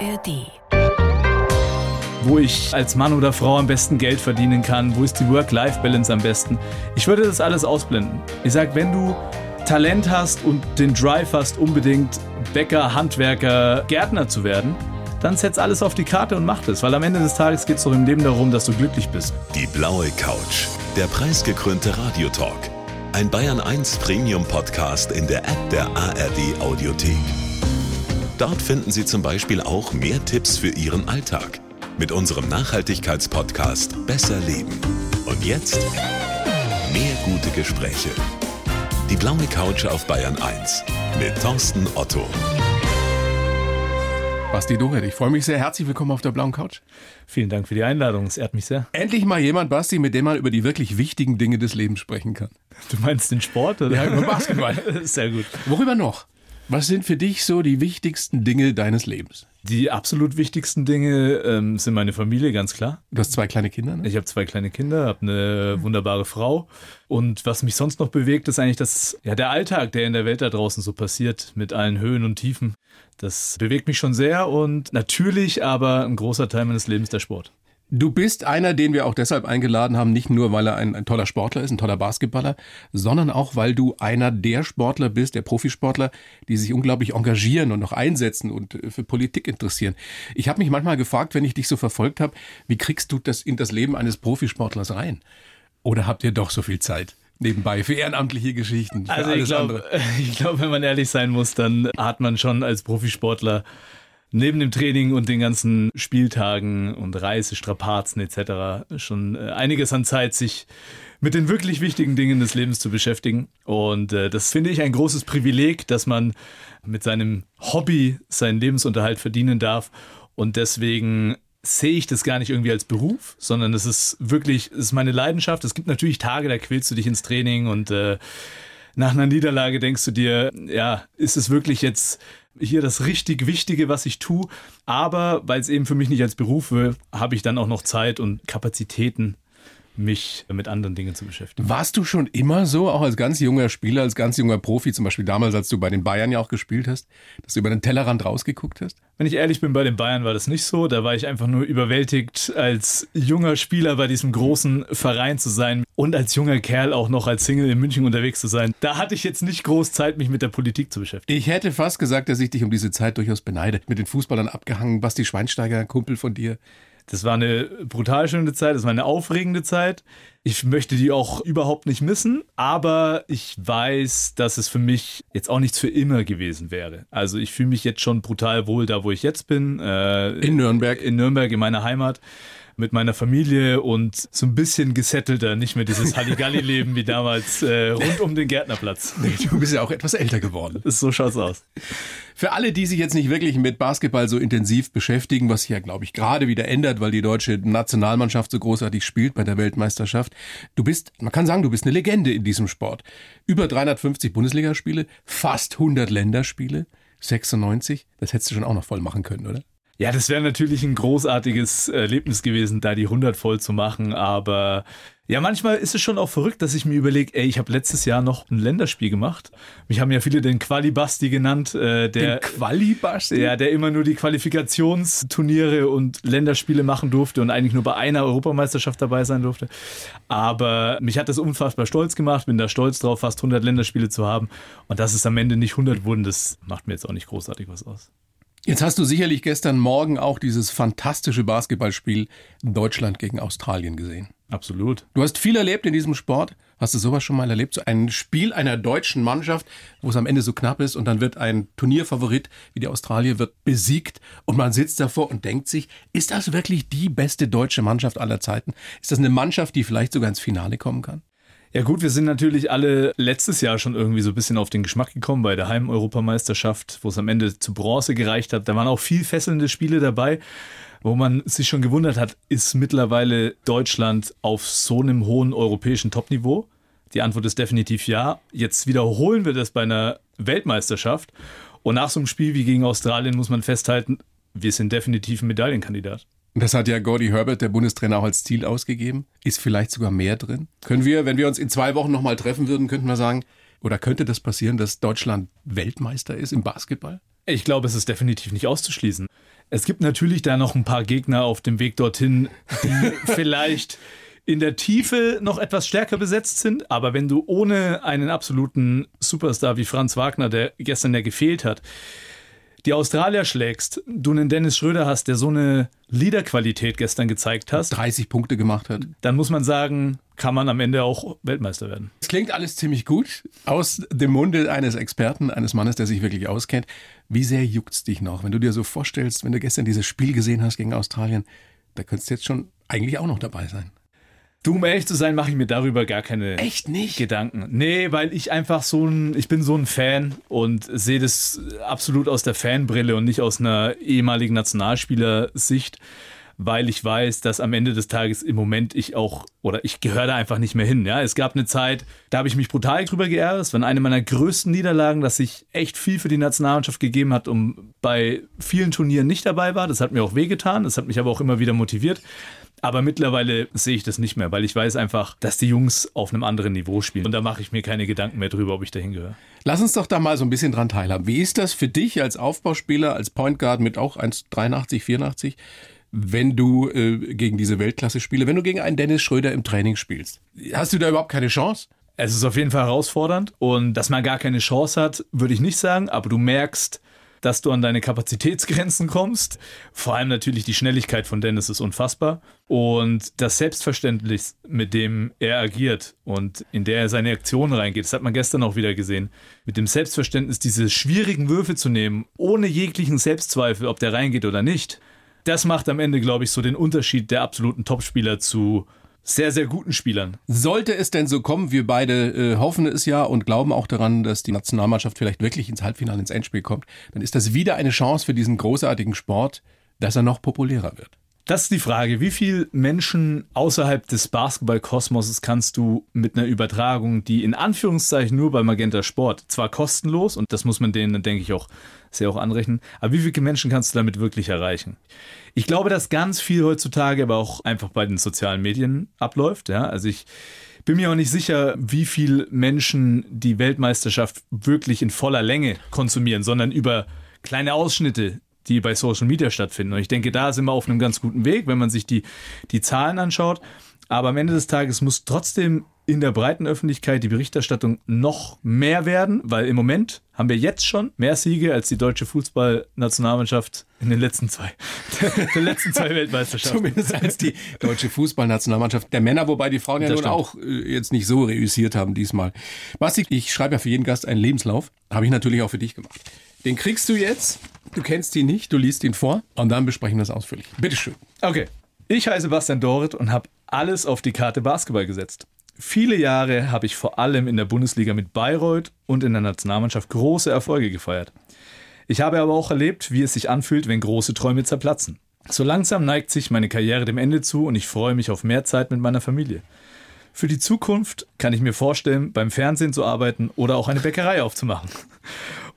ARD. Wo ich als Mann oder Frau am besten Geld verdienen kann, wo ist die Work-Life-Balance am besten. Ich würde das alles ausblenden. Ich sage, wenn du Talent hast und den Drive hast, unbedingt Bäcker, Handwerker, Gärtner zu werden, dann setz alles auf die Karte und mach das, weil am Ende des Tages geht es doch im Leben darum, dass du glücklich bist. Die blaue Couch, der preisgekrönte Radiotalk. Ein Bayern 1 Premium Podcast in der App der ARD Audiothek. Dort finden Sie zum Beispiel auch mehr Tipps für Ihren Alltag mit unserem Nachhaltigkeitspodcast Besser Leben. Und jetzt mehr gute Gespräche. Die blaue Couch auf Bayern 1 mit Thorsten Otto. Basti Doret, ich freue mich sehr. Herzlich willkommen auf der blauen Couch. Vielen Dank für die Einladung, es ehrt mich sehr. Endlich mal jemand, Basti, mit dem man über die wirklich wichtigen Dinge des Lebens sprechen kann. Du meinst den Sport? Oder? Ja, über Basketball. sehr gut. Worüber noch? Was sind für dich so die wichtigsten Dinge deines Lebens? Die absolut wichtigsten Dinge ähm, sind meine Familie, ganz klar. Du hast zwei kleine Kinder, ne? Ich habe zwei kleine Kinder, habe eine wunderbare Frau. Und was mich sonst noch bewegt, ist eigentlich das, ja, der Alltag, der in der Welt da draußen so passiert, mit allen Höhen und Tiefen. Das bewegt mich schon sehr und natürlich aber ein großer Teil meines Lebens der Sport. Du bist einer, den wir auch deshalb eingeladen haben, nicht nur, weil er ein, ein, toller Sportler ist, ein toller Basketballer, sondern auch, weil du einer der Sportler bist, der Profisportler, die sich unglaublich engagieren und noch einsetzen und äh, für Politik interessieren. Ich habe mich manchmal gefragt, wenn ich dich so verfolgt habe, wie kriegst du das in das Leben eines Profisportlers rein? Oder habt ihr doch so viel Zeit? nebenbei für ehrenamtliche Geschichten. Für also ich glaube, ich glaube, wenn man ehrlich sein muss, dann hat man schon als Profisportler neben dem Training und den ganzen Spieltagen und Reisestrapazen etc. schon äh, einiges an Zeit, sich mit den wirklich wichtigen Dingen des Lebens zu beschäftigen. Und äh, das finde ich ein großes Privileg, dass man mit seinem Hobby seinen Lebensunterhalt verdienen darf. Und deswegen sehe ich das gar nicht irgendwie als Beruf, sondern es ist wirklich, es ist meine Leidenschaft. Es gibt natürlich Tage, da quälst du dich ins Training und äh, nach einer Niederlage denkst du dir, ja, ist es wirklich jetzt hier das richtig Wichtige, was ich tue. Aber weil es eben für mich nicht als Beruf wird, habe ich dann auch noch Zeit und Kapazitäten, mich mit anderen Dingen zu beschäftigen. Warst du schon immer so, auch als ganz junger Spieler, als ganz junger Profi, zum Beispiel damals, als du bei den Bayern ja auch gespielt hast, dass du über den Tellerrand rausgeguckt hast? Wenn ich ehrlich bin, bei den Bayern war das nicht so. Da war ich einfach nur überwältigt, als junger Spieler bei diesem großen Verein zu sein und als junger Kerl auch noch als Single in München unterwegs zu sein. Da hatte ich jetzt nicht groß Zeit, mich mit der Politik zu beschäftigen. Ich hätte fast gesagt, dass ich dich um diese Zeit durchaus beneide. Mit den Fußballern abgehangen, Basti Schweinsteiger, ein Kumpel von dir. Das war eine brutal schöne Zeit, das war eine aufregende Zeit. Ich möchte die auch überhaupt nicht missen, aber ich weiß, dass es für mich jetzt auch nichts für immer gewesen wäre. Also ich fühle mich jetzt schon brutal wohl da, wo ich jetzt bin. Äh, in Nürnberg. In Nürnberg, in meiner Heimat mit meiner Familie und so ein bisschen gesettelter, nicht mehr dieses Halligalli-Leben wie damals äh, rund um den Gärtnerplatz. Du bist ja auch etwas älter geworden. So schaut's aus. Für alle, die sich jetzt nicht wirklich mit Basketball so intensiv beschäftigen, was sich ja, glaube ich, gerade wieder ändert, weil die deutsche Nationalmannschaft so großartig spielt bei der Weltmeisterschaft. Du bist, man kann sagen, du bist eine Legende in diesem Sport. Über 350 Bundesligaspiele, fast 100 Länderspiele, 96. Das hättest du schon auch noch voll machen können, oder? Ja, das wäre natürlich ein großartiges Erlebnis gewesen, da die 100 voll zu machen. Aber ja, manchmal ist es schon auch verrückt, dass ich mir überlege, ey, ich habe letztes Jahr noch ein Länderspiel gemacht. Mich haben ja viele den Qualibasti genannt. Äh, der, den Qualibasti? Ja, der immer nur die Qualifikationsturniere und Länderspiele machen durfte und eigentlich nur bei einer Europameisterschaft dabei sein durfte. Aber mich hat das unfassbar stolz gemacht, bin da stolz drauf, fast 100 Länderspiele zu haben. Und dass es am Ende nicht 100 wurden, das macht mir jetzt auch nicht großartig was aus. Jetzt hast du sicherlich gestern Morgen auch dieses fantastische Basketballspiel Deutschland gegen Australien gesehen. Absolut. Du hast viel erlebt in diesem Sport. Hast du sowas schon mal erlebt? So ein Spiel einer deutschen Mannschaft, wo es am Ende so knapp ist und dann wird ein Turnierfavorit wie die Australier wird besiegt und man sitzt davor und denkt sich, ist das wirklich die beste deutsche Mannschaft aller Zeiten? Ist das eine Mannschaft, die vielleicht sogar ins Finale kommen kann? Ja gut, wir sind natürlich alle letztes Jahr schon irgendwie so ein bisschen auf den Geschmack gekommen bei der Heim-Europameisterschaft, wo es am Ende zu Bronze gereicht hat. Da waren auch viel fesselnde Spiele dabei, wo man sich schon gewundert hat, ist mittlerweile Deutschland auf so einem hohen europäischen Topniveau? Die Antwort ist definitiv ja. Jetzt wiederholen wir das bei einer Weltmeisterschaft. Und nach so einem Spiel wie gegen Australien muss man festhalten, wir sind definitiv ein Medaillenkandidat. Das hat ja Gordy Herbert, der Bundestrainer, auch als Ziel ausgegeben. Ist vielleicht sogar mehr drin? Können wir, wenn wir uns in zwei Wochen nochmal treffen würden, könnten wir sagen, oder könnte das passieren, dass Deutschland Weltmeister ist im Basketball? Ich glaube, es ist definitiv nicht auszuschließen. Es gibt natürlich da noch ein paar Gegner auf dem Weg dorthin, die vielleicht in der Tiefe noch etwas stärker besetzt sind. Aber wenn du ohne einen absoluten Superstar wie Franz Wagner, der gestern ja gefehlt hat, die Australier schlägst, du einen Dennis Schröder hast, der so eine Leaderqualität gestern gezeigt hast, 30 Punkte gemacht hat. dann muss man sagen, kann man am Ende auch Weltmeister werden. Es klingt alles ziemlich gut aus dem Munde eines Experten, eines Mannes, der sich wirklich auskennt. Wie sehr juckt's dich noch, wenn du dir so vorstellst, wenn du gestern dieses Spiel gesehen hast gegen Australien, da könntest du jetzt schon eigentlich auch noch dabei sein. Du, um ehrlich zu sein, mache ich mir darüber gar keine Echt nicht? Gedanken. Nee, weil ich einfach so ein, ich bin so ein Fan und sehe das absolut aus der Fanbrille und nicht aus einer ehemaligen Nationalspielersicht, weil ich weiß, dass am Ende des Tages im Moment ich auch, oder ich gehöre da einfach nicht mehr hin. Ja, es gab eine Zeit, da habe ich mich brutal drüber geärgert. Es war eine meiner größten Niederlagen, dass ich echt viel für die Nationalmannschaft gegeben hat und bei vielen Turnieren nicht dabei war. Das hat mir auch wehgetan. Das hat mich aber auch immer wieder motiviert. Aber mittlerweile sehe ich das nicht mehr, weil ich weiß einfach, dass die Jungs auf einem anderen Niveau spielen. Und da mache ich mir keine Gedanken mehr drüber, ob ich dahin gehöre. Lass uns doch da mal so ein bisschen dran teilhaben. Wie ist das für dich als Aufbauspieler, als Point Guard mit auch 1,83, 84, wenn du äh, gegen diese Weltklasse spiele, wenn du gegen einen Dennis Schröder im Training spielst? Hast du da überhaupt keine Chance? Es ist auf jeden Fall herausfordernd und dass man gar keine Chance hat, würde ich nicht sagen, aber du merkst, dass du an deine Kapazitätsgrenzen kommst. Vor allem natürlich die Schnelligkeit von Dennis ist unfassbar. Und das Selbstverständnis, mit dem er agiert und in der er seine Aktionen reingeht, das hat man gestern auch wieder gesehen, mit dem Selbstverständnis, diese schwierigen Würfe zu nehmen, ohne jeglichen Selbstzweifel, ob der reingeht oder nicht. Das macht am Ende, glaube ich, so den Unterschied der absoluten Topspieler zu sehr, sehr guten Spielern. Sollte es denn so kommen, wir beide äh, hoffen es ja und glauben auch daran, dass die Nationalmannschaft vielleicht wirklich ins Halbfinale, ins Endspiel kommt, dann ist das wieder eine Chance für diesen großartigen Sport, dass er noch populärer wird. Das ist die Frage, wie viele Menschen außerhalb des Basketballkosmoses kannst du mit einer Übertragung, die in Anführungszeichen nur bei Magenta Sport, zwar kostenlos, und das muss man denen, denke ich, auch sehr auch anrechnen, aber wie viele Menschen kannst du damit wirklich erreichen? Ich glaube, dass ganz viel heutzutage aber auch einfach bei den sozialen Medien abläuft. Ja? Also ich bin mir auch nicht sicher, wie viel Menschen die Weltmeisterschaft wirklich in voller Länge konsumieren, sondern über kleine Ausschnitte, die bei Social Media stattfinden. Und ich denke, da sind wir auf einem ganz guten Weg, wenn man sich die, die Zahlen anschaut. Aber am Ende des Tages muss trotzdem in der breiten Öffentlichkeit die Berichterstattung noch mehr werden, weil im Moment haben wir jetzt schon mehr Siege als die deutsche Fußballnationalmannschaft in den letzten zwei, den letzten zwei Weltmeisterschaften. Zumindest als die deutsche Fußballnationalmannschaft der Männer, wobei die Frauen ja Das nun stimmt. auch äh, jetzt nicht so reüssiert haben diesmal. Basti, ich schreibe ja für jeden Gast einen Lebenslauf. Habe ich natürlich auch für dich gemacht. Den kriegst du jetzt. Du kennst ihn nicht, du liest ihn vor und dann besprechen wir es ausführlich. Bitteschön. Okay. Ich heiße Bastian Dorit und habe alles auf die Karte Basketball gesetzt. Viele Jahre habe ich vor allem in der Bundesliga mit Bayreuth und in der Nationalmannschaft große Erfolge gefeiert. Ich habe aber auch erlebt, wie es sich anfühlt, wenn große Träume zerplatzen. So langsam neigt sich meine Karriere dem Ende zu und ich freue mich auf mehr Zeit mit meiner Familie. Für die Zukunft kann ich mir vorstellen, beim Fernsehen zu arbeiten oder auch eine Bäckerei aufzumachen.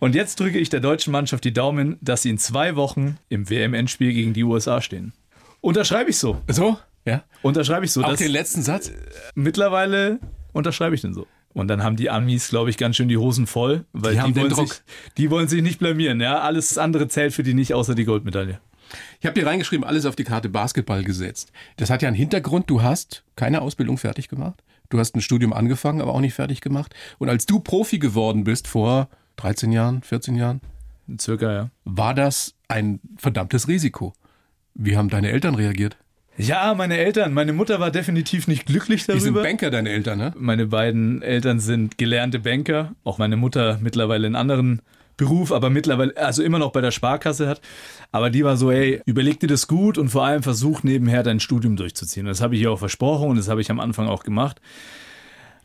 Und jetzt drücke ich der deutschen Mannschaft die Daumen, dass sie in zwei Wochen im WM-Endspiel gegen die USA stehen. Unterschreibe ich so. So? Ja. Unterschreibe ich so. Auch den letzten Satz? mittlerweile unterschreibe ich den so. Und dann haben die Amis, glaube ich, ganz schön die Hosen voll, weil Die die, haben den wollen, Druck. sich, die wollen sich nicht blamieren. Ja? Alles andere zählt für die nicht, außer die Goldmedaille. Ich habe dir reingeschrieben, alles auf die Karte Basketball gesetzt. Das hat ja einen Hintergrund. Du hast keine Ausbildung fertig gemacht. Du hast ein Studium angefangen, aber auch nicht fertig gemacht. Und als du Profi geworden bist vor 13 Jahren, 14 Jahren, Circa, ja. war das ein verdammtes Risiko. Wie haben deine Eltern reagiert? Ja, meine Eltern. Meine Mutter war definitiv nicht glücklich Die sind darüber. Banker, deine Eltern, ne? Meine beiden Eltern sind gelernte Banker. Auch meine Mutter mittlerweile einen anderen Beruf, aber mittlerweile, also immer noch bei der Sparkasse hat. Aber die war so, ey, überleg dir das gut und vor allem versuch nebenher dein Studium durchzuziehen. Das habe ich ihr auch versprochen und das habe ich am Anfang auch gemacht.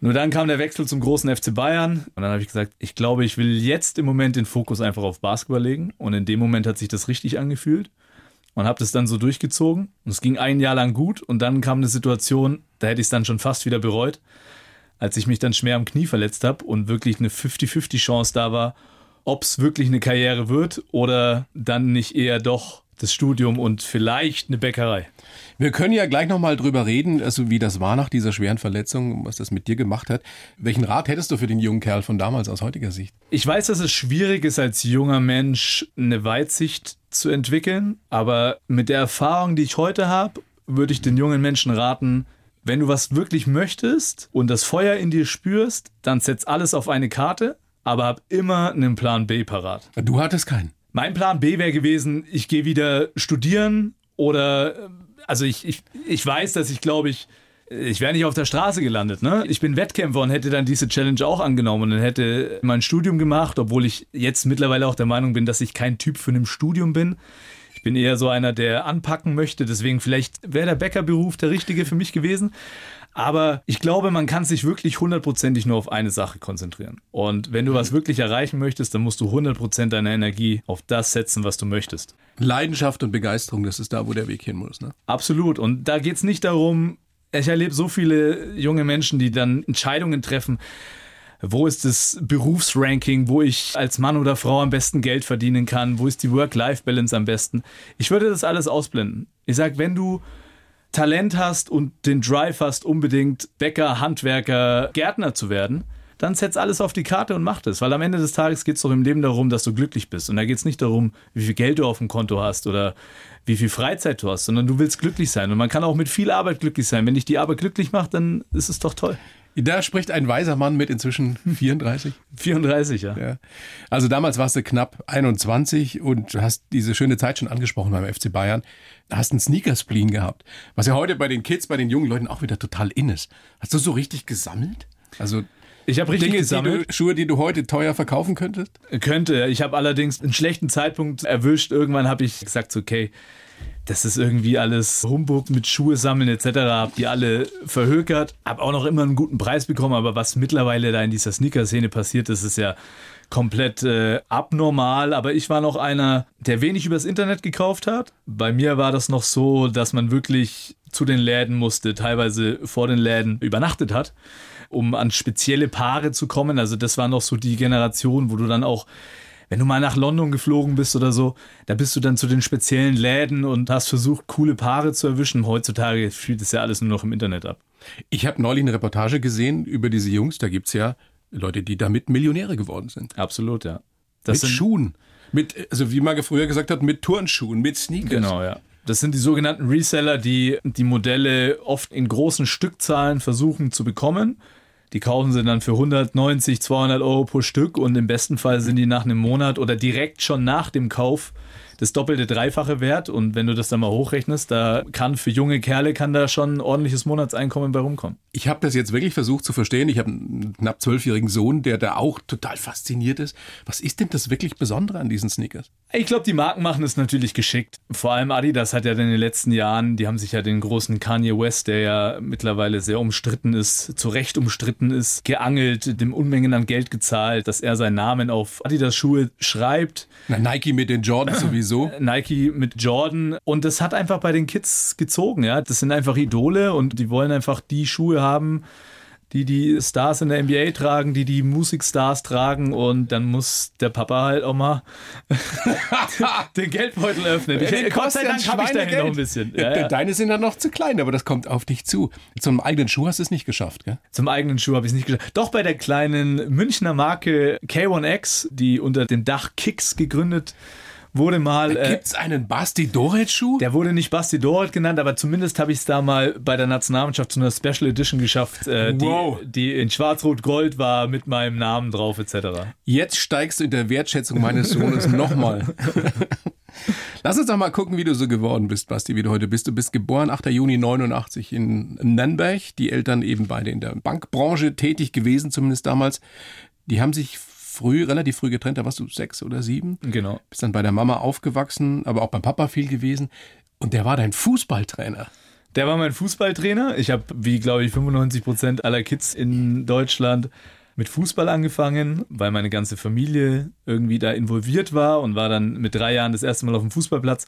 Nur dann kam der Wechsel zum großen FC Bayern und dann habe ich gesagt, ich glaube, ich will jetzt im Moment den Fokus einfach auf Basketball legen. Und in dem Moment hat sich das richtig angefühlt und habe das dann so durchgezogen. Und es ging ein Jahr lang gut und dann kam eine Situation, da hätte ich es dann schon fast wieder bereut, als ich mich dann schwer am Knie verletzt habe und wirklich eine 50-50 Chance da war, ob es wirklich eine Karriere wird oder dann nicht eher doch das Studium und vielleicht eine Bäckerei. Wir können ja gleich nochmal drüber reden, also wie das war nach dieser schweren Verletzung, was das mit dir gemacht hat. Welchen Rat hättest du für den jungen Kerl von damals aus heutiger Sicht? Ich weiß, dass es schwierig ist, als junger Mensch eine Weitsicht zu entwickeln. Aber mit der Erfahrung, die ich heute habe, würde ich den jungen Menschen raten, wenn du was wirklich möchtest und das Feuer in dir spürst, dann setz alles auf eine Karte, aber hab immer einen Plan B parat. Du hattest keinen. Mein Plan B wäre gewesen, ich gehe wieder studieren oder also ich, ich, ich weiß, dass ich glaube ich ich wäre nicht auf der Straße gelandet. Ne? Ich bin Wettkämpfer und hätte dann diese Challenge auch angenommen und hätte mein Studium gemacht, obwohl ich jetzt mittlerweile auch der Meinung bin, dass ich kein Typ für ein Studium bin. Ich bin eher so einer, der anpacken möchte. Deswegen vielleicht wäre der Bäckerberuf der richtige für mich gewesen. Aber ich glaube, man kann sich wirklich hundertprozentig nur auf eine Sache konzentrieren. Und wenn du was wirklich erreichen möchtest, dann musst du 100% deiner Energie auf das setzen, was du möchtest. Leidenschaft und Begeisterung, das ist da, wo der Weg hin muss. Ne? Absolut. Und da geht es nicht darum, ich erlebe so viele junge Menschen, die dann Entscheidungen treffen. Wo ist das Berufsranking, wo ich als Mann oder Frau am besten Geld verdienen kann? Wo ist die Work-Life-Balance am besten? Ich würde das alles ausblenden. Ich sage, wenn du Talent hast und den Drive hast, unbedingt Bäcker, Handwerker, Gärtner zu werden, dann setz alles auf die Karte und mach das. Weil am Ende des Tages geht es doch im Leben darum, dass du glücklich bist. Und da geht es nicht darum, wie viel Geld du auf dem Konto hast oder wie viel Freizeit du hast, sondern du willst glücklich sein. Und man kann auch mit viel Arbeit glücklich sein. Wenn dich die Arbeit glücklich macht, dann ist es doch toll. Da spricht ein weiser Mann mit inzwischen 34. 34, ja. ja. Also damals warst du knapp 21 und hast diese schöne Zeit schon angesprochen beim FC Bayern. Da hast einen Sneaker-Spleen gehabt, was ja heute bei den Kids, bei den jungen Leuten auch wieder total in ist. Hast du so richtig gesammelt? Also ich habe richtig Dinge, gesammelt. Die du, Schuhe, die du heute teuer verkaufen könntest? Könnte. Ich habe allerdings einen schlechten Zeitpunkt erwischt. Irgendwann habe ich gesagt, okay, das ist irgendwie alles Humbug mit Schuhe sammeln etc. Hab die alle verhökert. Hab auch noch immer einen guten Preis bekommen, aber was mittlerweile da in dieser Sneaker-Szene passiert, das ist ja komplett äh, abnormal. Aber ich war noch einer, der wenig übers Internet gekauft hat. Bei mir war das noch so, dass man wirklich zu den Läden musste, teilweise vor den Läden übernachtet hat um an spezielle Paare zu kommen. Also das war noch so die Generation, wo du dann auch wenn du mal nach London geflogen bist oder so, da bist du dann zu den speziellen Läden und hast versucht, coole Paare zu erwischen. Heutzutage spielt es ja alles nur noch im Internet ab. Ich habe neulich eine Reportage gesehen über diese Jungs. Da gibt es ja Leute, die damit Millionäre geworden sind. Absolut, ja. Das mit Schuhen. Mit, also wie man früher gesagt hat, mit Turnschuhen, mit Sneakers. Genau, ja. Das sind die sogenannten Reseller, die die Modelle oft in großen Stückzahlen versuchen zu bekommen die kaufen sie dann für 190, 200 Euro pro Stück und im besten Fall sind die nach einem Monat oder direkt schon nach dem Kauf das doppelte, dreifache Wert. Und wenn du das dann mal hochrechnest, da kann für junge Kerle kann da schon ein ordentliches Monatseinkommen bei rumkommen. Ich habe das jetzt wirklich versucht zu verstehen. Ich habe einen knapp zwölfjährigen Sohn, der da auch total fasziniert ist. Was ist denn das wirklich Besondere an diesen Sneakers? Ich glaube, die Marken machen es natürlich geschickt. Vor allem Adidas hat ja in den letzten Jahren, die haben sich ja den großen Kanye West, der ja mittlerweile sehr umstritten ist, zu Recht umstritten ist, geangelt, dem Unmengen an Geld gezahlt, dass er seinen Namen auf Adidas Schuhe schreibt. Na, Nike mit den Jordans sowieso. Nike mit Jordan. Und das hat einfach bei den Kids gezogen, ja. Das sind einfach Idole und die wollen einfach die Schuhe haben, die die Stars in der NBA tragen, die die Musikstars tragen und dann muss der Papa halt auch mal den Geldbeutel öffnen. Ich, Gott sei Dank habe ich da noch ein bisschen. Ja, ja. Deine sind dann noch zu klein, aber das kommt auf dich zu. Zum eigenen Schuh hast du es nicht geschafft, gell? Zum eigenen Schuh habe ich es nicht geschafft. Doch bei der kleinen Münchner Marke K1X, die unter dem Dach Kicks gegründet wurde mal. Äh, Gibt es einen Basti Doret-Schuh? Der wurde nicht Basti Doret genannt, aber zumindest habe ich es da mal bei der Nationalmannschaft zu einer Special Edition geschafft, äh, wow. die, die in Schwarz-Rot-Gold war mit meinem Namen drauf, etc. Jetzt steigst du in der Wertschätzung meines Sohnes nochmal. Lass uns doch mal gucken, wie du so geworden bist, Basti, wie du heute bist. Du bist geboren 8. Juni 89 in Nürnberg. Die Eltern eben beide in der Bankbranche tätig gewesen, zumindest damals. Die haben sich früh, relativ früh getrennt, da warst du sechs oder sieben. Genau. Bist dann bei der Mama aufgewachsen, aber auch beim Papa viel gewesen. Und der war dein Fußballtrainer. Der war mein Fußballtrainer. Ich habe, wie glaube ich, 95 Prozent aller Kids in Deutschland mit Fußball angefangen, weil meine ganze Familie irgendwie da involviert war und war dann mit drei Jahren das erste Mal auf dem Fußballplatz.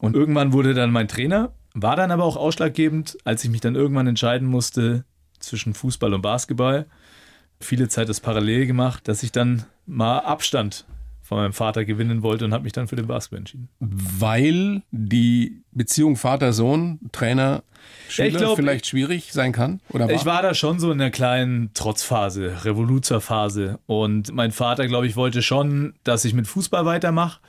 Und irgendwann wurde dann mein Trainer, war dann aber auch ausschlaggebend, als ich mich dann irgendwann entscheiden musste zwischen Fußball und Basketball viele Zeit das parallel gemacht, dass ich dann mal Abstand von meinem Vater gewinnen wollte und habe mich dann für den Basketball entschieden. Weil die Beziehung Vater-Sohn, Trainer, Schüler ja, glaub, vielleicht schwierig sein kann? Oder war? Ich war da schon so in einer kleinen Trotzphase, Revoluzerphase. Und mein Vater, glaube ich, wollte schon, dass ich mit Fußball weitermache.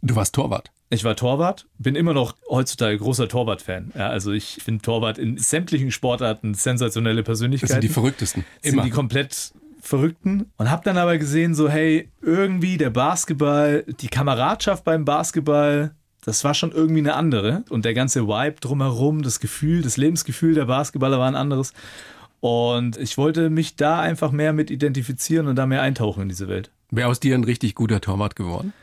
Du warst Torwart. Ich war Torwart, bin immer noch heutzutage großer Torwart-Fan. Ja, also ich finde Torwart in sämtlichen Sportarten sensationelle Persönlichkeiten. Das sind die verrücktesten. Immer. Sind die komplett Verrückten und habe dann aber gesehen, so hey, irgendwie der Basketball, die Kameradschaft beim Basketball, das war schon irgendwie eine andere und der ganze Vibe drumherum, das Gefühl, das Lebensgefühl der Basketballer war ein anderes und ich wollte mich da einfach mehr mit identifizieren und da mehr eintauchen in diese Welt. Wäre aus dir ein richtig guter Torwart geworden?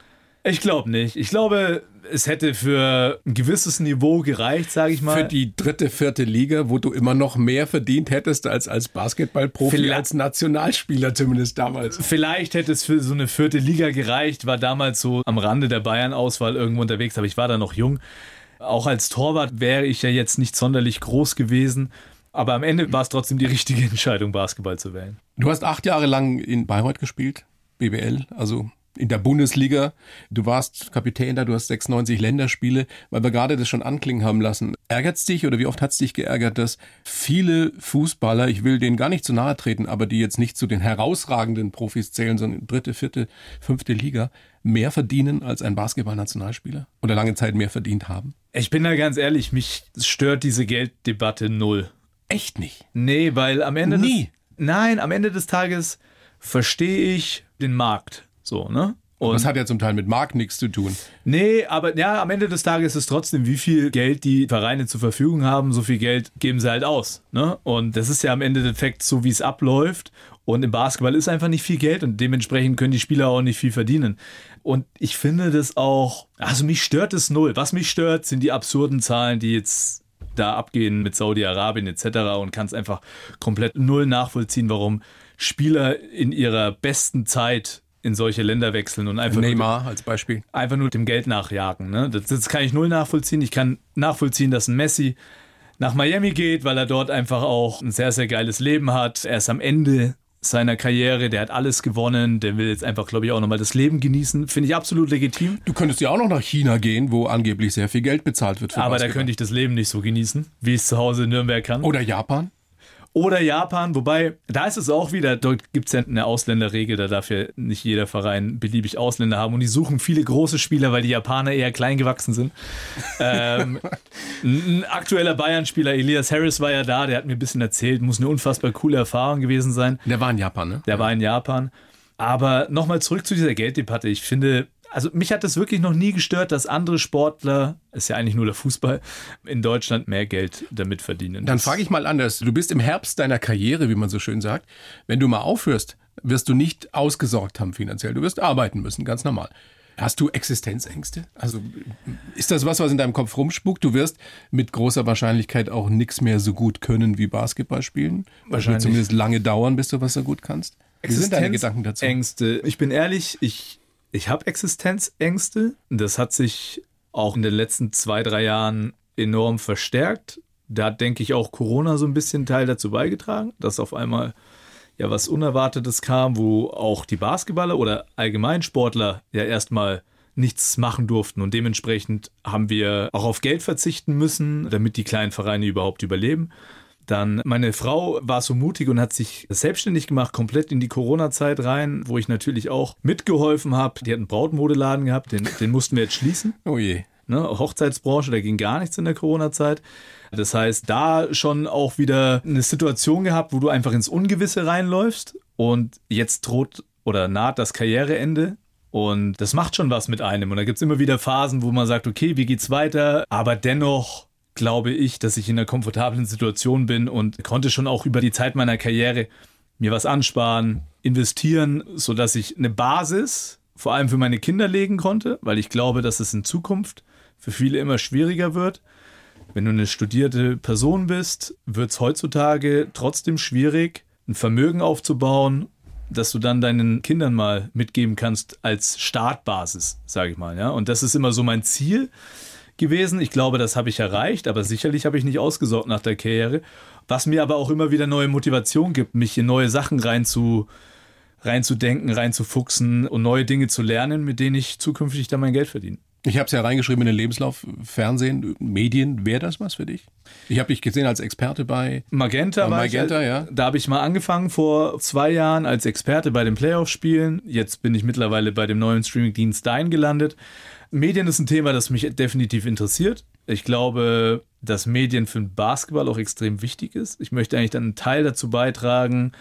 Ich glaube nicht. Ich glaube, es hätte für ein gewisses Niveau gereicht, sage ich mal. Für die dritte, vierte Liga, wo du immer noch mehr verdient hättest als als Basketballprofi, vielleicht, als Nationalspieler zumindest damals. Vielleicht hätte es für so eine vierte Liga gereicht, war damals so am Rande der Bayern-Auswahl irgendwo unterwegs, aber ich war da noch jung. Auch als Torwart wäre ich ja jetzt nicht sonderlich groß gewesen. Aber am Ende war es trotzdem die richtige Entscheidung, Basketball zu wählen. Du hast acht Jahre lang in Bayreuth gespielt, BBL, also in der Bundesliga. Du warst Kapitän da, du hast 96 Länderspiele, weil wir gerade das schon anklingen haben lassen. Ärgert es dich oder wie oft hat es dich geärgert, dass viele Fußballer, ich will denen gar nicht zu nahe treten, aber die jetzt nicht zu den herausragenden Profis zählen, sondern dritte, vierte, fünfte Liga, mehr verdienen als ein Basketballnationalspieler oder lange Zeit mehr verdient haben? Ich bin da ganz ehrlich, mich stört diese Gelddebatte null. Echt nicht? Nee, weil am Ende Nie. Des, nein, am Ende des Tages verstehe ich den Markt. So, ne? Und das hat ja zum Teil mit Markt nichts zu tun. Nee, aber ja, am Ende des Tages ist es trotzdem, wie viel Geld die Vereine zur Verfügung haben, so viel Geld geben sie halt aus. Ne? Und das ist ja am Ende des Effekt so, wie es abläuft. Und im Basketball ist einfach nicht viel Geld und dementsprechend können die Spieler auch nicht viel verdienen. Und ich finde das auch, also mich stört es null. Was mich stört, sind die absurden Zahlen, die jetzt da abgehen mit Saudi-Arabien etc. und kann es einfach komplett null nachvollziehen, warum Spieler in ihrer besten Zeit in solche Länder wechseln und einfach Neymar als Beispiel einfach nur dem Geld nachjagen. Ne? Das, das kann ich null nachvollziehen. Ich kann nachvollziehen, dass ein Messi nach Miami geht, weil er dort einfach auch ein sehr sehr geiles Leben hat. Er ist am Ende seiner Karriere, der hat alles gewonnen, der will jetzt einfach, glaube ich, auch nochmal das Leben genießen. Finde ich absolut legitim. Du könntest ja auch noch nach China gehen, wo angeblich sehr viel Geld bezahlt wird für Aber Basketball. da könnte ich das Leben nicht so genießen, wie ich es zu Hause in Nürnberg kann. Oder Japan? Oder Japan, wobei, da ist es auch wieder, dort gibt es ja eine Ausländerregel, da darf ja nicht jeder Verein beliebig Ausländer haben und die suchen viele große Spieler, weil die Japaner eher klein gewachsen sind. ähm, ein aktueller Bayern-Spieler, Elias Harris, war ja da, der hat mir ein bisschen erzählt, muss eine unfassbar coole Erfahrung gewesen sein. Der war in Japan, ne? Der war in Japan. Aber nochmal zurück zu dieser Gelddebatte. Ich finde, also mich hat es wirklich noch nie gestört, dass andere Sportler, ist ja eigentlich nur der Fußball, in Deutschland mehr Geld damit verdienen. Dann frage ich mal anders. Du bist im Herbst deiner Karriere, wie man so schön sagt. Wenn du mal aufhörst, wirst du nicht ausgesorgt haben finanziell. Du wirst arbeiten müssen, ganz normal. Hast du Existenzängste? Also ist das was, was in deinem Kopf rumspuckt? Du wirst mit großer Wahrscheinlichkeit auch nichts mehr so gut können wie Basketball spielen. Wahrscheinlich. Zumindest lange dauern, bis du was so gut kannst. Wie sind deine Gedanken dazu? Ängste. Ich bin ehrlich, ich ich habe Existenzängste. Das hat sich auch in den letzten zwei, drei Jahren enorm verstärkt. Da hat, denke ich, auch Corona so ein bisschen Teil dazu beigetragen, dass auf einmal ja was Unerwartetes kam, wo auch die Basketballer oder Allgemeinsportler ja erstmal nichts machen durften und dementsprechend haben wir auch auf Geld verzichten müssen, damit die kleinen Vereine überhaupt überleben. Dann meine Frau war so mutig und hat sich selbstständig gemacht, komplett in die Corona-Zeit rein, wo ich natürlich auch mitgeholfen habe. Die hat einen Brautmodeladen gehabt, den, den mussten wir jetzt schließen. Oh je. Ne, Hochzeitsbranche, da ging gar nichts in der Corona-Zeit. Das heißt, da schon auch wieder eine Situation gehabt, wo du einfach ins Ungewisse reinläufst und jetzt droht oder naht das Karriereende. Und das macht schon was mit einem. Und da gibt es immer wieder Phasen, wo man sagt, okay, wie geht's weiter? Aber dennoch glaube ich, dass ich in einer komfortablen Situation bin und konnte schon auch über die Zeit meiner Karriere mir was ansparen, investieren, sodass ich eine Basis vor allem für meine Kinder legen konnte, weil ich glaube, dass es in Zukunft für viele immer schwieriger wird. Wenn du eine studierte Person bist, wird es heutzutage trotzdem schwierig, ein Vermögen aufzubauen, dass du dann deinen Kindern mal mitgeben kannst als Startbasis, sage ich mal. Ja? Und das ist immer so mein Ziel gewesen. Ich glaube, das habe ich erreicht, aber sicherlich habe ich nicht ausgesorgt nach der Karriere. Was mir aber auch immer wieder neue Motivation gibt, mich in neue Sachen rein zu, reinzudenken, reinzufuchsen und neue Dinge zu lernen, mit denen ich zukünftig dann mein Geld verdiene. Ich habe es ja reingeschrieben in den Lebenslauf, Fernsehen, Medien, wäre das was für dich? Ich habe dich gesehen als Experte bei Magenta. Bei war ich, Magenta, ja. Da habe ich mal angefangen vor zwei Jahren als Experte bei den Playoff-Spielen. Jetzt bin ich mittlerweile bei dem neuen Streamingdienst Dein gelandet. Medien ist ein Thema, das mich definitiv interessiert. Ich glaube, dass Medien für den Basketball auch extrem wichtig ist. Ich möchte eigentlich dann einen Teil dazu beitragen,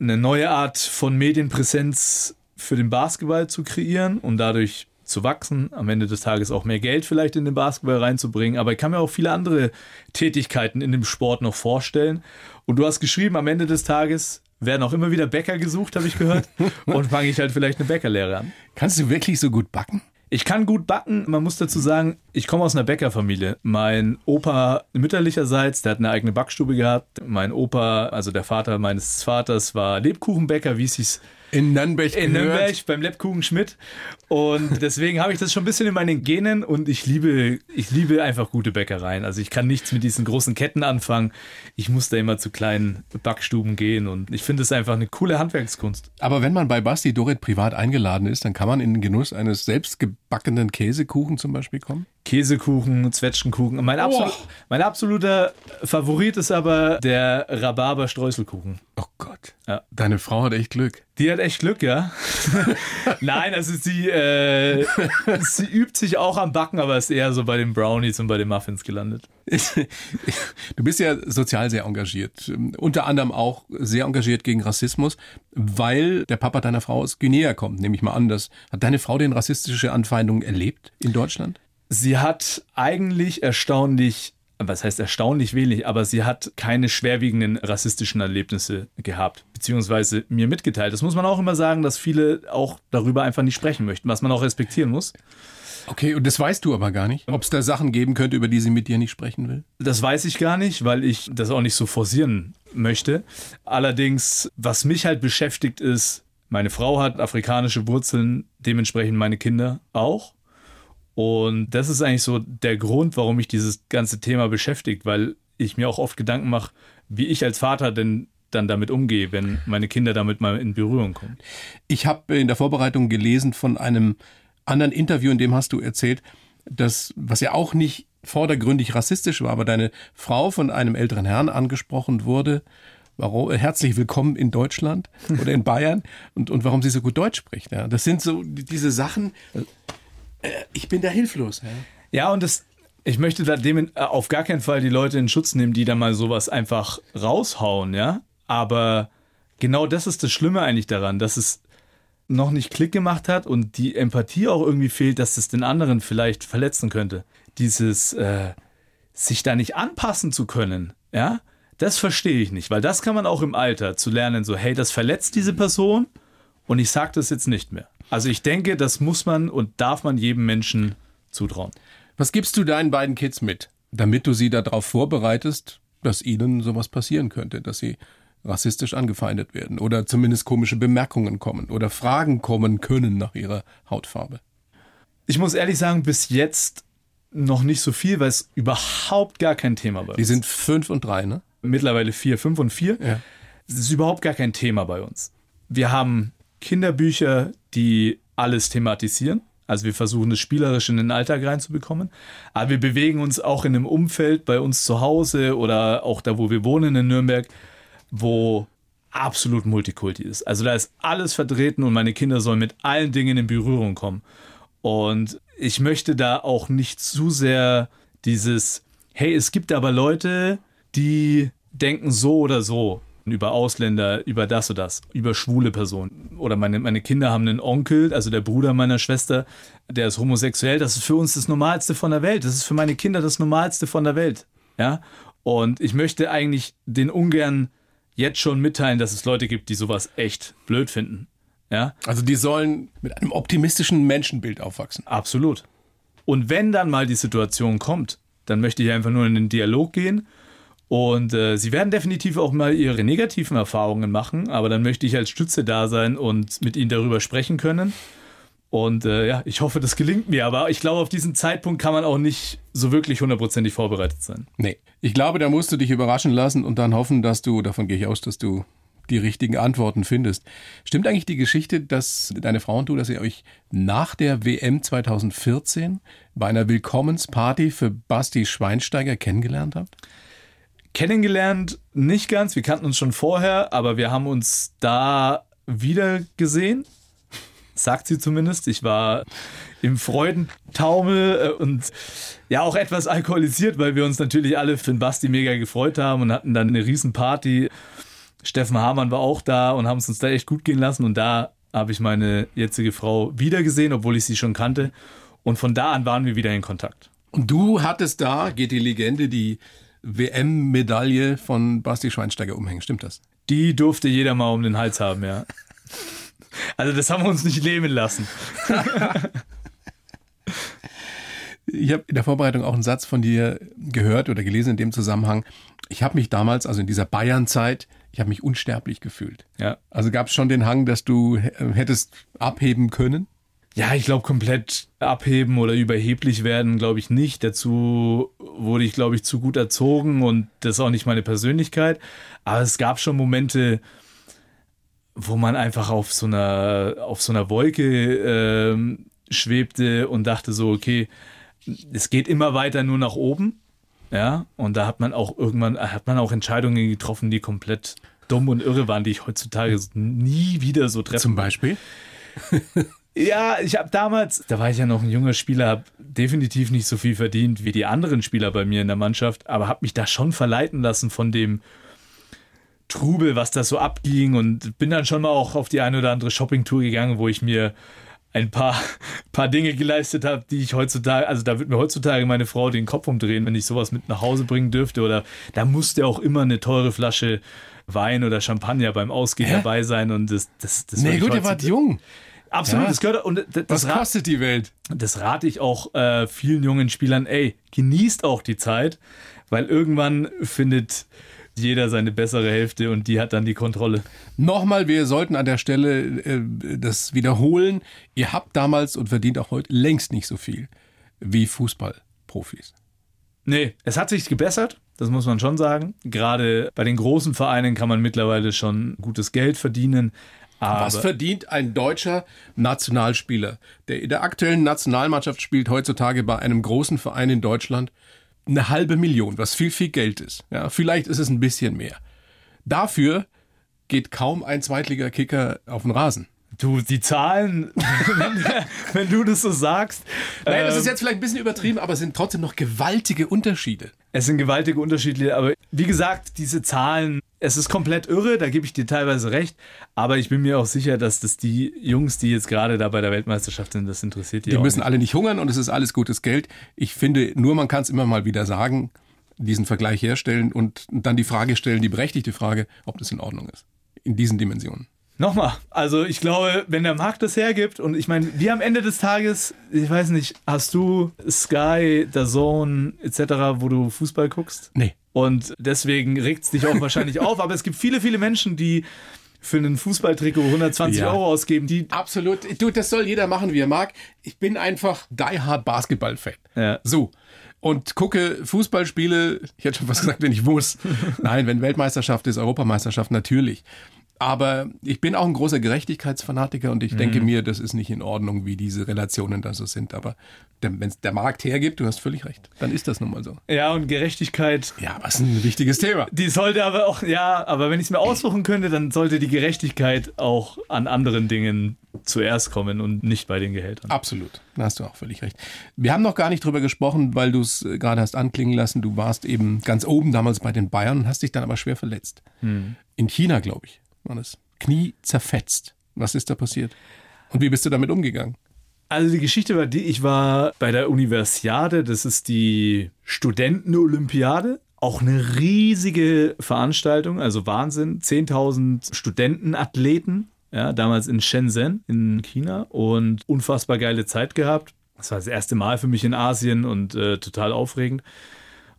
eine neue Art von Medienpräsenz für den Basketball zu kreieren und dadurch zu wachsen, am Ende des Tages auch mehr Geld vielleicht in den Basketball reinzubringen. Aber ich kann mir auch viele andere Tätigkeiten in dem Sport noch vorstellen. Und du hast geschrieben, am Ende des Tages werden auch immer wieder Bäcker gesucht, habe ich gehört. und fange ich halt vielleicht eine Bäckerlehre an. Kannst du wirklich so gut backen? Ich kann gut backen. Man muss dazu sagen, ich komme aus einer Bäckerfamilie. Mein Opa mütterlicherseits, der hat eine eigene Backstube gehabt. Mein Opa, also der Vater meines Vaters, war Lebkuchenbäcker, wie es sich in Nürnberg In Nürnberg beim Lebkuchen Schmidt. Und deswegen habe ich das schon ein bisschen in meinen Genen und ich liebe, ich liebe einfach gute Bäckereien. Also ich kann nichts mit diesen großen Ketten anfangen. Ich muss da immer zu kleinen Backstuben gehen und ich finde es einfach eine coole Handwerkskunst. Aber wenn man bei Basti Doret privat eingeladen ist, dann kann man in den Genuss eines selbstgebackenen Käsekuchen zum Beispiel kommen? Käsekuchen, Zwetschgenkuchen. Mein, absolut, oh. mein absoluter Favorit ist aber der Rhabarber-Streuselkuchen. Oh Gott. Ja. Deine Frau hat echt Glück. Die hat echt Glück, ja. Nein, also sie, äh, sie übt sich auch am Backen, aber ist eher so bei den Brownies und bei den Muffins gelandet. Du bist ja sozial sehr engagiert. Unter anderem auch sehr engagiert gegen Rassismus, weil der Papa deiner Frau aus Guinea kommt, nehme ich mal an. Das, hat deine Frau denn rassistische Anfeindungen erlebt in Deutschland? Sie hat eigentlich erstaunlich, was heißt erstaunlich wenig, aber sie hat keine schwerwiegenden rassistischen Erlebnisse gehabt, beziehungsweise mir mitgeteilt. Das muss man auch immer sagen, dass viele auch darüber einfach nicht sprechen möchten, was man auch respektieren muss. Okay, und das weißt du aber gar nicht, ob es da Sachen geben könnte, über die sie mit dir nicht sprechen will? Das weiß ich gar nicht, weil ich das auch nicht so forcieren möchte. Allerdings, was mich halt beschäftigt ist, meine Frau hat afrikanische Wurzeln, dementsprechend meine Kinder auch. Und das ist eigentlich so der Grund, warum mich dieses ganze Thema beschäftigt, weil ich mir auch oft Gedanken mache, wie ich als Vater denn dann damit umgehe, wenn meine Kinder damit mal in Berührung kommen. Ich habe in der Vorbereitung gelesen von einem anderen Interview, in dem hast du erzählt, dass, was ja auch nicht vordergründig rassistisch war, aber deine Frau von einem älteren Herrn angesprochen wurde. Warum, herzlich willkommen in Deutschland oder in Bayern und, und warum sie so gut Deutsch spricht. Ja. Das sind so diese Sachen, äh, ich bin da hilflos. Ja, ja und das, ich möchte da dem äh, auf gar keinen Fall die Leute in Schutz nehmen, die da mal sowas einfach raushauen, ja. Aber genau das ist das Schlimme eigentlich daran, dass es noch nicht Klick gemacht hat und die Empathie auch irgendwie fehlt, dass es den anderen vielleicht verletzen könnte. Dieses äh, sich da nicht anpassen zu können, ja, das verstehe ich nicht, weil das kann man auch im Alter zu lernen, so hey, das verletzt diese Person und ich sage das jetzt nicht mehr. Also ich denke, das muss man und darf man jedem Menschen zutrauen. Was gibst du deinen beiden Kids mit, damit du sie darauf vorbereitest, dass ihnen sowas passieren könnte, dass sie rassistisch angefeindet werden oder zumindest komische Bemerkungen kommen oder Fragen kommen können nach ihrer Hautfarbe? Ich muss ehrlich sagen, bis jetzt noch nicht so viel, weil es überhaupt gar kein Thema ist. Die sind fünf und drei, ne? Mittlerweile vier, fünf und vier. Ja. Es ist überhaupt gar kein Thema bei uns. Wir haben Kinderbücher, die alles thematisieren. Also wir versuchen das spielerisch in den Alltag reinzubekommen. Aber wir bewegen uns auch in einem Umfeld bei uns zu Hause oder auch da, wo wir wohnen in Nürnberg, wo absolut Multikulti ist. Also da ist alles vertreten und meine Kinder sollen mit allen Dingen in Berührung kommen. Und ich möchte da auch nicht zu sehr dieses, hey, es gibt aber Leute, die denken so oder so über Ausländer, über das oder das, über schwule Personen. Oder meine, meine Kinder haben einen Onkel, also der Bruder meiner Schwester, der ist homosexuell. Das ist für uns das Normalste von der Welt. Das ist für meine Kinder das Normalste von der Welt. Ja. Und ich möchte eigentlich den ungern jetzt schon mitteilen, dass es Leute gibt, die sowas echt blöd finden. Ja. Also die sollen mit einem optimistischen Menschenbild aufwachsen. Absolut. Und wenn dann mal die Situation kommt, dann möchte ich einfach nur in den Dialog gehen und äh, sie werden definitiv auch mal ihre negativen Erfahrungen machen, aber dann möchte ich als Stütze da sein und mit ihnen darüber sprechen können. Und äh, ja, ich hoffe, das gelingt mir. Aber ich glaube, auf diesen Zeitpunkt kann man auch nicht so wirklich hundertprozentig vorbereitet sein. Nee. Ich glaube, da musst du dich überraschen lassen und dann hoffen, dass du, davon gehe ich aus, dass du die richtigen Antworten findest. Stimmt eigentlich die Geschichte, dass deine Frau und du, dass ihr euch nach der WM 2014 bei einer Willkommensparty für Basti Schweinsteiger kennengelernt habt? Kennengelernt nicht ganz, wir kannten uns schon vorher, aber wir haben uns da wieder gesehen. Sagt sie zumindest. Ich war im Freudentaumel äh, und ja auch etwas alkoholisiert, weil wir uns natürlich alle für den Basti mega gefreut haben und hatten dann eine riesen Party. Steffen Hamann war auch da und haben es uns da echt gut gehen lassen und da habe ich meine jetzige Frau wiedergesehen, obwohl ich sie schon kannte und von da an waren wir wieder in Kontakt. Und du hattest da, geht die Legende, die WM-Medaille von Basti Schweinsteiger umhängen, stimmt das? Die durfte jeder mal um den Hals haben, ja. Also das haben wir uns nicht leben lassen. Ich habe in der Vorbereitung auch einen Satz von dir gehört oder gelesen in dem Zusammenhang. Ich habe mich damals, also in dieser Bayern-Zeit, ich habe mich unsterblich gefühlt. Ja. Also gab es schon den Hang, dass du hättest abheben können? Ja, ich glaube, komplett abheben oder überheblich werden, glaube ich nicht. Dazu wurde ich, glaube ich, zu gut erzogen und das ist auch nicht meine Persönlichkeit. Aber es gab schon Momente, wo man einfach auf so einer, auf so einer Wolke äh, schwebte und dachte so, okay, es geht immer weiter nur nach oben. Ja, und da hat man auch irgendwann, hat man auch Entscheidungen getroffen, die komplett dumm und irre waren, die ich heutzutage nie wieder so treffe. Zum Beispiel? Ja, ich habe damals, da war ich ja noch ein junger Spieler, habe definitiv nicht so viel verdient wie die anderen Spieler bei mir in der Mannschaft, aber habe mich da schon verleiten lassen von dem Trubel, was da so abging und bin dann schon mal auch auf die eine oder andere Shoppingtour gegangen, wo ich mir ein paar, paar Dinge geleistet habe, die ich heutzutage, also da wird mir heutzutage meine Frau den Kopf umdrehen, wenn ich sowas mit nach Hause bringen dürfte. Oder da musste auch immer eine teure Flasche Wein oder Champagner beim Ausgehen Hä? dabei sein. Und das, das, das Nee, gut, ihr wart jung. Absolut, ja. das gehört und das Was kostet die Welt? Das rate ich auch äh, vielen jungen Spielern, ey, genießt auch die Zeit, weil irgendwann findet jeder seine bessere Hälfte und die hat dann die Kontrolle. Nochmal, wir sollten an der Stelle äh, das wiederholen. Ihr habt damals und verdient auch heute längst nicht so viel wie Fußballprofis. Nee, es hat sich gebessert, das muss man schon sagen. Gerade bei den großen Vereinen kann man mittlerweile schon gutes Geld verdienen. Aber Was verdient ein deutscher Nationalspieler, der in der aktuellen Nationalmannschaft spielt, heutzutage bei einem großen Verein in Deutschland? Eine halbe Million, was viel, viel Geld ist. Ja, vielleicht ist es ein bisschen mehr. Dafür geht kaum ein Zweitligakicker auf den Rasen. Du, die Zahlen, wenn, wenn, du das so sagst. Nein, das ist ähm, jetzt vielleicht ein bisschen übertrieben, aber es sind trotzdem noch gewaltige Unterschiede. Es sind gewaltige Unterschiede, aber wie gesagt, diese Zahlen, es ist komplett irre, da gebe ich dir teilweise recht, aber ich bin mir auch sicher, dass das die Jungs, die jetzt gerade da bei der Weltmeisterschaft sind, das interessiert die. Die müssen nicht. alle nicht hungern und es ist alles gutes Geld. Ich finde, nur man kann es immer mal wieder sagen, diesen Vergleich herstellen und dann die Frage stellen, die berechtigte Frage, ob das in Ordnung ist. In diesen Dimensionen. Nochmal, also ich glaube, wenn der Markt das hergibt und ich meine, wie am Ende des Tages, ich weiß nicht, hast du Sky, The Zone etc., wo du Fußball guckst? Nee. Und deswegen regt es dich auch wahrscheinlich auf, aber es gibt viele, viele Menschen, die für einen Fußballtrikot 120 ja. Euro ausgeben. Die Absolut. Du, das soll jeder machen, wie er mag. Ich bin einfach die Hard Basketball-Fan. Ja. So. Und gucke Fußballspiele, ich hätte schon was gesagt, wenn ich muss. Nein, wenn Weltmeisterschaft ist, Europameisterschaft, natürlich. Aber ich bin auch ein großer Gerechtigkeitsfanatiker und ich mhm. denke mir, das ist nicht in Ordnung, wie diese Relationen da so sind. Aber wenn es der Markt hergibt, du hast völlig recht, dann ist das nun mal so. Ja, und Gerechtigkeit. Ja, was ein wichtiges Thema. Die sollte aber auch, ja, aber wenn ich es mir aussuchen könnte, dann sollte die Gerechtigkeit auch an anderen Dingen zuerst kommen und nicht bei den Gehältern. Absolut, da hast du auch völlig recht. Wir haben noch gar nicht drüber gesprochen, weil du es äh, gerade hast anklingen lassen. Du warst eben ganz oben damals bei den Bayern und hast dich dann aber schwer verletzt. Hm. In China, glaube ich war das. Knie zerfetzt. Was ist da passiert? Und wie bist du damit umgegangen? Also die Geschichte war die, ich war bei der Universiade, das ist die Studentenolympiade, auch eine riesige Veranstaltung, also Wahnsinn, 10.000 Studentenathleten, ja, damals in Shenzhen in China und unfassbar geile Zeit gehabt. Das war das erste Mal für mich in Asien und äh, total aufregend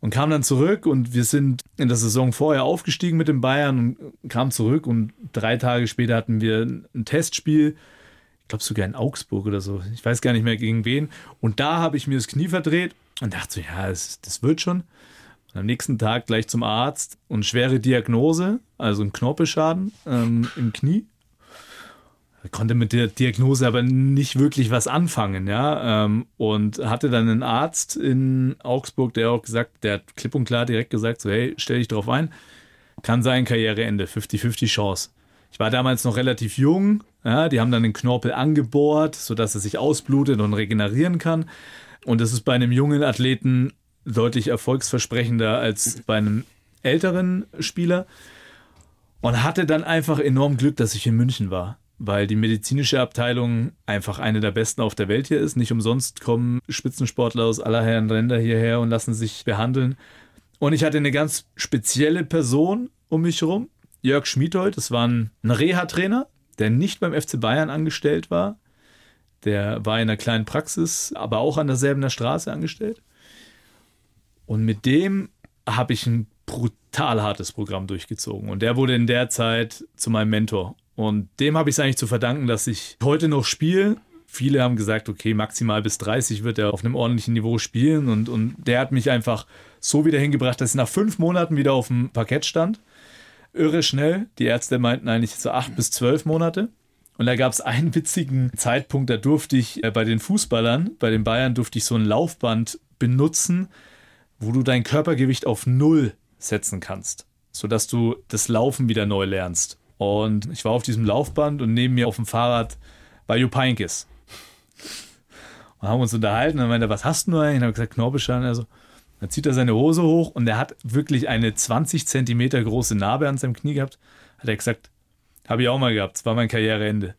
und kam dann zurück und wir sind in der Saison vorher aufgestiegen mit den Bayern und kamen zurück und drei Tage später hatten wir ein Testspiel, ich glaube sogar in Augsburg oder so, ich weiß gar nicht mehr gegen wen und da habe ich mir das Knie verdreht und dachte so, ja, das, das wird schon Am nächsten Tag gleich zum Arzt und schwere Diagnose, also ein Knorpelschaden ähm, im Knie. Konnte mit der Diagnose aber nicht wirklich was anfangen, ja. Ähm, und hatte dann einen Arzt in Augsburg, der auch gesagt, der hat klipp und klar direkt gesagt, so, hey, stell dich drauf ein, kann sein Karriereende, 50-50 Chance. Ich war damals noch relativ jung, ja, die haben dann den Knorpel angebohrt, sodass er sich ausblutet und regenerieren kann. Und das ist bei einem jungen Athleten deutlich erfolgsversprechender als bei einem älteren Spieler. Und hatte dann einfach enorm Glück, dass ich in München war weil die medizinische Abteilung einfach eine der besten auf der Welt hier ist. Nicht umsonst kommen Spitzensportler aus aller Herren Länder hierher und lassen sich behandeln. Und ich hatte eine ganz spezielle Person um mich herum, Jörg Schmiedhold. Das war ein Reha-Trainer, der nicht beim FC Bayern angestellt war. Der war in einer kleinen Praxis, aber auch an derselben Straße angestellt. Und mit dem habe ich ein brutal hartes Programm durchgezogen. Und der wurde in der Zeit zu meinem Mentor. Und dem habe ich es eigentlich zu verdanken, dass ich heute noch spiele. Viele haben gesagt, okay, maximal bis 30 wird er auf einem ordentlichen Niveau spielen. Und, und der hat mich einfach so wieder hingebracht, dass ich nach fünf Monaten wieder auf dem Parkett stand. Irre schnell. Die Ärzte meinten eigentlich so acht bis zwölf Monate. Und da gab es einen witzigen Zeitpunkt, da durfte ich äh, bei den Fußballern, bei den Bayern, durfte ich so ein Laufband benutzen, wo du dein Körpergewicht auf Null setzen kannst, sodass du das Laufen wieder neu lernst. Und ich war auf diesem Laufband und neben mir auf dem Fahrrad war Jupp Heynckes. Und haben uns unterhalten und meinte er, was hast du eigentlich? Und ich habe gesagt, Knorpelschaden. Also, dann zieht er seine Hose hoch und er hat wirklich eine 20 Zentimeter große Narbe an seinem Knie gehabt. Hat er gesagt, habe ich auch mal gehabt. Das war mein Karriereende.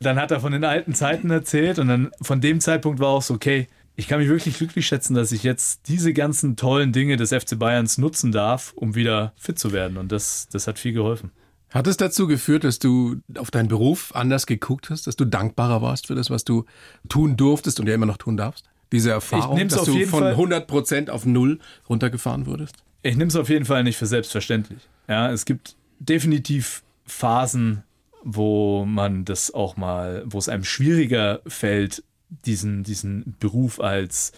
Dann hat er von den alten Zeiten erzählt und dann von dem Zeitpunkt war auch so, okay, ich kann mich wirklich glücklich schätzen, dass ich jetzt diese ganzen tollen Dinge des FC Bayerns nutzen darf, um wieder fit zu werden. Und das, das hat viel geholfen. Hat es dazu geführt, dass du auf deinen Beruf anders geguckt hast, dass du dankbarer warst für das, was du tun durftest und ja immer noch tun darfst? Diese Erfahrung, dass du von Fall, 100 Prozent auf Null runtergefahren wurdest? Ich nehme es auf jeden Fall nicht für selbstverständlich. Ja, es gibt definitiv Phasen, wo man das auch mal, wo es einem schwieriger fällt, diesen, diesen Beruf als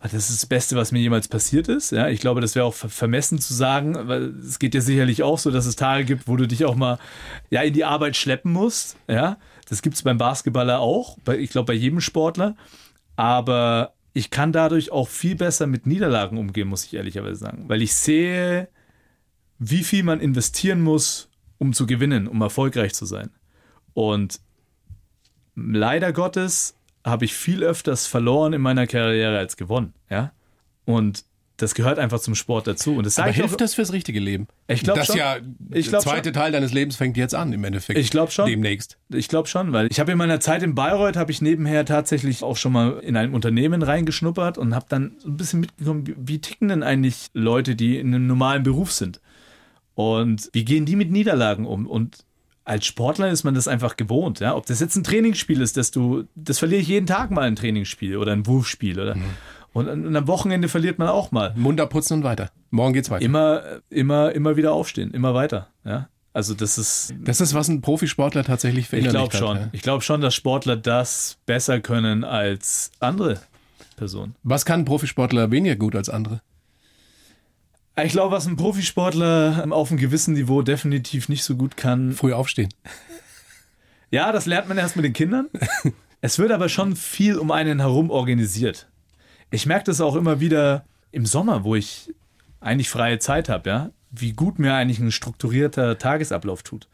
Ah, das ist das Beste, was mir jemals passiert ist. Ja, ich glaube, das wäre auch vermessen zu sagen, weil es geht ja sicherlich auch so, dass es Tage gibt, wo du dich auch mal ja, in die Arbeit schleppen musst. Ja, das gibt es beim Basketballer auch, bei, ich glaube bei jedem Sportler. Aber ich kann dadurch auch viel besser mit Niederlagen umgehen, muss ich ehrlicherweise sagen, weil ich sehe, wie viel man investieren muss, um zu gewinnen, um erfolgreich zu sein. Und leider Gottes habe ich viel öfters verloren in meiner Karriere als gewonnen. Ja. Und das gehört einfach zum Sport dazu. Und das Aber hilft auch, das fürs richtige Leben? Ich glaube schon. ja, ich der zweite schon. Teil deines Lebens fängt jetzt an im Endeffekt. Ich glaube schon. Demnächst. Ich glaube schon, weil ich habe in meiner Zeit in Bayreuth habe ich nebenher tatsächlich auch schon mal in ein Unternehmen reingeschnuppert und habe dann so ein bisschen mitgekommen, wie, wie ticken denn eigentlich Leute, die in einem normalen Beruf sind? Und wie gehen die mit Niederlagen um? Und als Sportler ist man das einfach gewohnt. Ja? Ob das jetzt ein Trainingsspiel ist, dass du, das verliere ich jeden Tag mal ein Trainingsspiel oder ein Wurfspiel oder. Mhm. Und, und am Wochenende verliert man auch mal. Mund abputzen und weiter. Morgen geht's weiter. Immer, immer, immer wieder aufstehen, immer weiter. Ja? Also das ist. Das ist, was ein Profisportler tatsächlich verinnerlicht Ich glaube schon. Ja. Ich glaube schon, dass Sportler das besser können als andere Personen. Was kann ein Profisportler weniger gut als andere? Ich glaube, was ein Profisportler auf einem gewissen Niveau definitiv nicht so gut kann. Früh aufstehen. Ja, das lernt man erst mit den Kindern. Es wird aber schon viel um einen herum organisiert. Ich merke das auch immer wieder im Sommer, wo ich eigentlich freie Zeit habe, ja, wie gut mir eigentlich ein strukturierter Tagesablauf tut.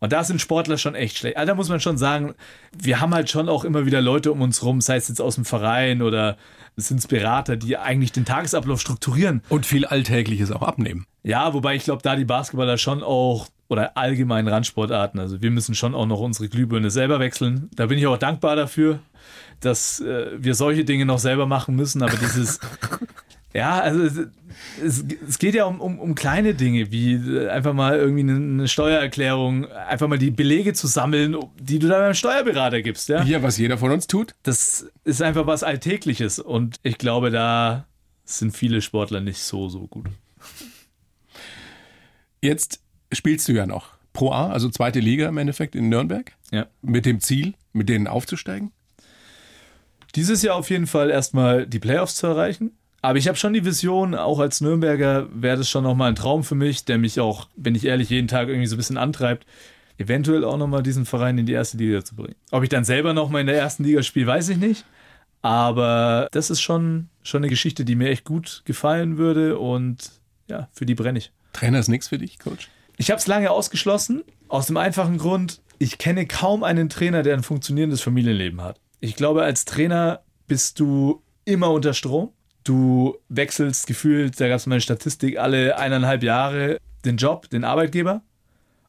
Und da sind Sportler schon echt schlecht. Also da muss man schon sagen, wir haben halt schon auch immer wieder Leute um uns rum, sei es jetzt aus dem Verein oder sind es Berater, die eigentlich den Tagesablauf strukturieren. Und viel Alltägliches auch abnehmen. Ja, wobei ich glaube, da die Basketballer schon auch oder allgemein Randsportarten, also wir müssen schon auch noch unsere Glühbirne selber wechseln. Da bin ich auch dankbar dafür, dass äh, wir solche Dinge noch selber machen müssen, aber dieses Ja, also es, es geht ja um, um, um, kleine Dinge, wie einfach mal irgendwie eine Steuererklärung, einfach mal die Belege zu sammeln, die du dann beim Steuerberater gibst. Ja, ja was jeder von uns tut. Das ist einfach was Alltägliches und ich glaube, da sind viele Sportler nicht so, so gut. Jetzt spielst du ja noch Pro A, also zweite Liga im Endeffekt in Nürnberg. Ja. Mit dem Ziel, mit denen aufzusteigen? Dieses Jahr auf jeden Fall erstmal die Playoffs zu erreichen Aber ich habe schon die Vision, auch als Nürnberger wäre das schon nochmal ein Traum für mich, der mich auch, bin ich ehrlich, jeden Tag irgendwie so ein bisschen antreibt, eventuell auch nochmal diesen Verein in die erste Liga zu bringen. Ob ich dann selber nochmal in der ersten Liga spiele, weiß ich nicht. Aber das ist schon, schon eine Geschichte, die mir echt gut gefallen würde und ja, für die brenne ich. Trainer ist nichts für dich, Coach? Ich habe es lange ausgeschlossen, aus dem einfachen Grund, ich kenne kaum einen Trainer, der ein funktionierendes Familienleben hat. Ich glaube, als Trainer bist du immer unter Strom. Du wechselst gefühlt, da gab es mal eine Statistik, alle eineinhalb Jahre den Job, den Arbeitgeber.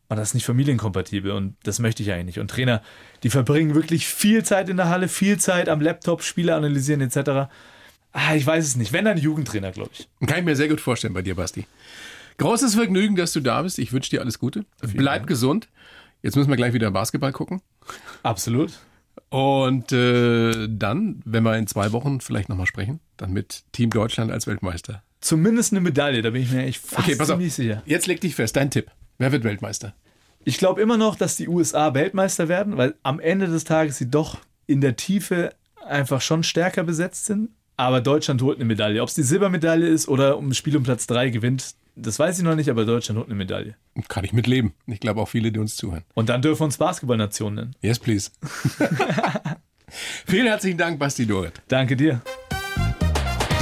Und das ist nicht familienkompatibel und das möchte ich eigentlich nicht. Und Trainer, die verbringen wirklich viel Zeit in der Halle, viel Zeit am Laptop, Spiele analysieren etc. Ah, ich weiß es nicht. Wenn dann Jugendtrainer, glaube ich. Kann ich mir sehr gut vorstellen bei dir, Basti. Großes Vergnügen, dass du da bist. Ich wünsche dir alles Gute. Bleib Dank. gesund. Jetzt müssen wir gleich wieder Basketball gucken. Absolut. Und äh, dann, wenn wir in zwei Wochen vielleicht nochmal sprechen, dann mit Team Deutschland als Weltmeister. Zumindest eine Medaille, da bin ich mir echt fast okay, pass auf. sicher. Jetzt leg dich fest, dein Tipp. Wer wird Weltmeister? Ich glaube immer noch, dass die USA Weltmeister werden, weil am Ende des Tages sie doch in der Tiefe einfach schon stärker besetzt sind. Aber Deutschland holt eine Medaille. Ob es die Silbermedaille ist oder um Spiel um Platz 3 gewinnt, das weiß ich noch nicht, aber Deutschland holt eine Medaille. Kann ich mitleben. Ich glaube auch viele, die uns zuhören. Und dann dürfen wir uns Basketballnation nennen. Yes, please. Vielen herzlichen Dank, Basti Dorit. Danke dir.